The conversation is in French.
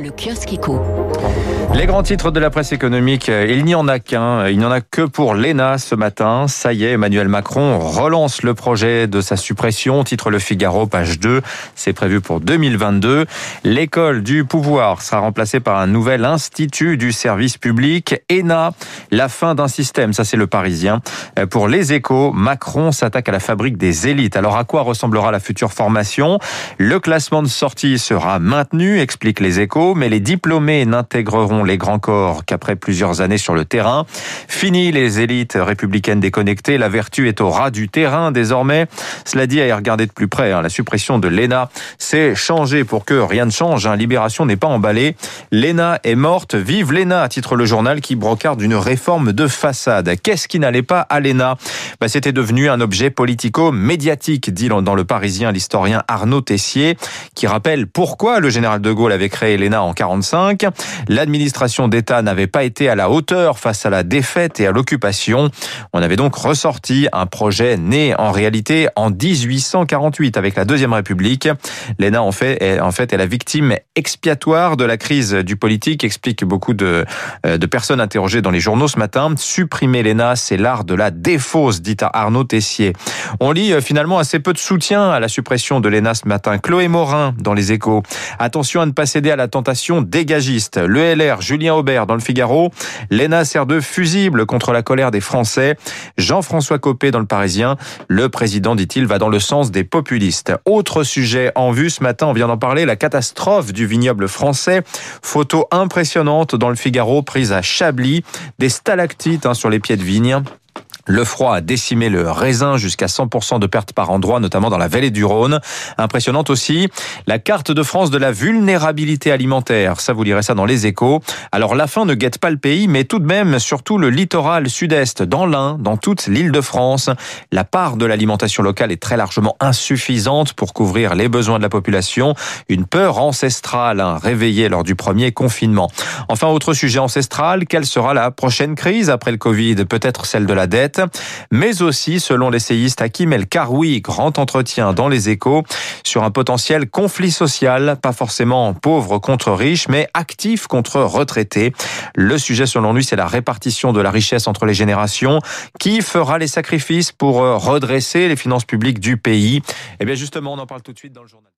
Le kiosque éco. Les grands titres de la presse économique, euh, il n'y en a qu'un. Il n'y en a que pour l'ENA ce matin. Ça y est, Emmanuel Macron relance le projet de sa suppression. Titre Le Figaro, page 2. C'est prévu pour 2022. L'école du pouvoir sera remplacée par un nouvel institut du service public. ENA, la fin d'un système. Ça, c'est le Parisien. Euh, pour les échos, Macron s'attaque à la fabrique des élites. Alors, à quoi ressemblera la future formation? Le classement de sortie sera maintenu, explique les échos mais les diplômés n'intégreront les grands corps qu'après plusieurs années sur le terrain. Fini les élites républicaines déconnectées, la vertu est au ras du terrain désormais. Cela dit, à y regarder de plus près, hein, la suppression de l'ENA, c'est changer pour que rien ne change. Hein. Libération n'est pas emballée. L'ENA est morte, vive l'ENA, à titre le journal qui brocarde une réforme de façade. Qu'est-ce qui n'allait pas à l'ENA? Bah, C'était devenu un objet politico-médiatique, dit dans le Parisien l'historien Arnaud Tessier, qui rappelle pourquoi le général de Gaulle avait créé l'ENA en 45. L'administration d'État n'avait pas été à la hauteur face à la défaite et à l'occupation. On avait donc ressorti un projet né en réalité en 1848 avec la Deuxième République. L'ENA en fait, est, la victime expiatoire de la crise du politique, explique beaucoup de, euh, de personnes interrogées dans les journaux ce matin. Supprimer l'ENA, c'est l'art de la défausse, dit à Arnaud Tessier. On lit euh, finalement assez peu de soutien à la suppression de l'ENA ce matin. Chloé Morin dans les échos. Attention à ne pas céder à la tentation dégagiste. Le LR, Julien Aubert dans le Figaro. L'ENA sert de fusible contre la colère des Français. Jean-François Copé dans le Parisien. Le président, dit-il, va dans le sens des populistes. Autre sujet en vue ce matin, on vient d'en parler, la catastrophe du vignoble français. Photo impressionnante dans le Figaro prise à Chablis. Des stalactites hein, sur les pieds de vigne. Le froid a décimé le raisin jusqu'à 100% de pertes par endroit, notamment dans la vallée du Rhône. Impressionnante aussi la carte de France de la vulnérabilité alimentaire. Ça, vous lirez ça dans les échos. Alors la faim ne guette pas le pays, mais tout de même, surtout le littoral sud-est, dans l'Ain, dans toute l'île de France. La part de l'alimentation locale est très largement insuffisante pour couvrir les besoins de la population. Une peur ancestrale hein, réveillée lors du premier confinement. Enfin, autre sujet ancestral, quelle sera la prochaine crise après le Covid? Peut-être celle de la dette mais aussi, selon l'essayiste Hakim El Karoui, grand entretien dans les échos, sur un potentiel conflit social, pas forcément pauvre contre riche, mais actif contre retraités. Le sujet, selon lui, c'est la répartition de la richesse entre les générations. Qui fera les sacrifices pour redresser les finances publiques du pays? Eh bien, justement, on en parle tout de suite dans le journal.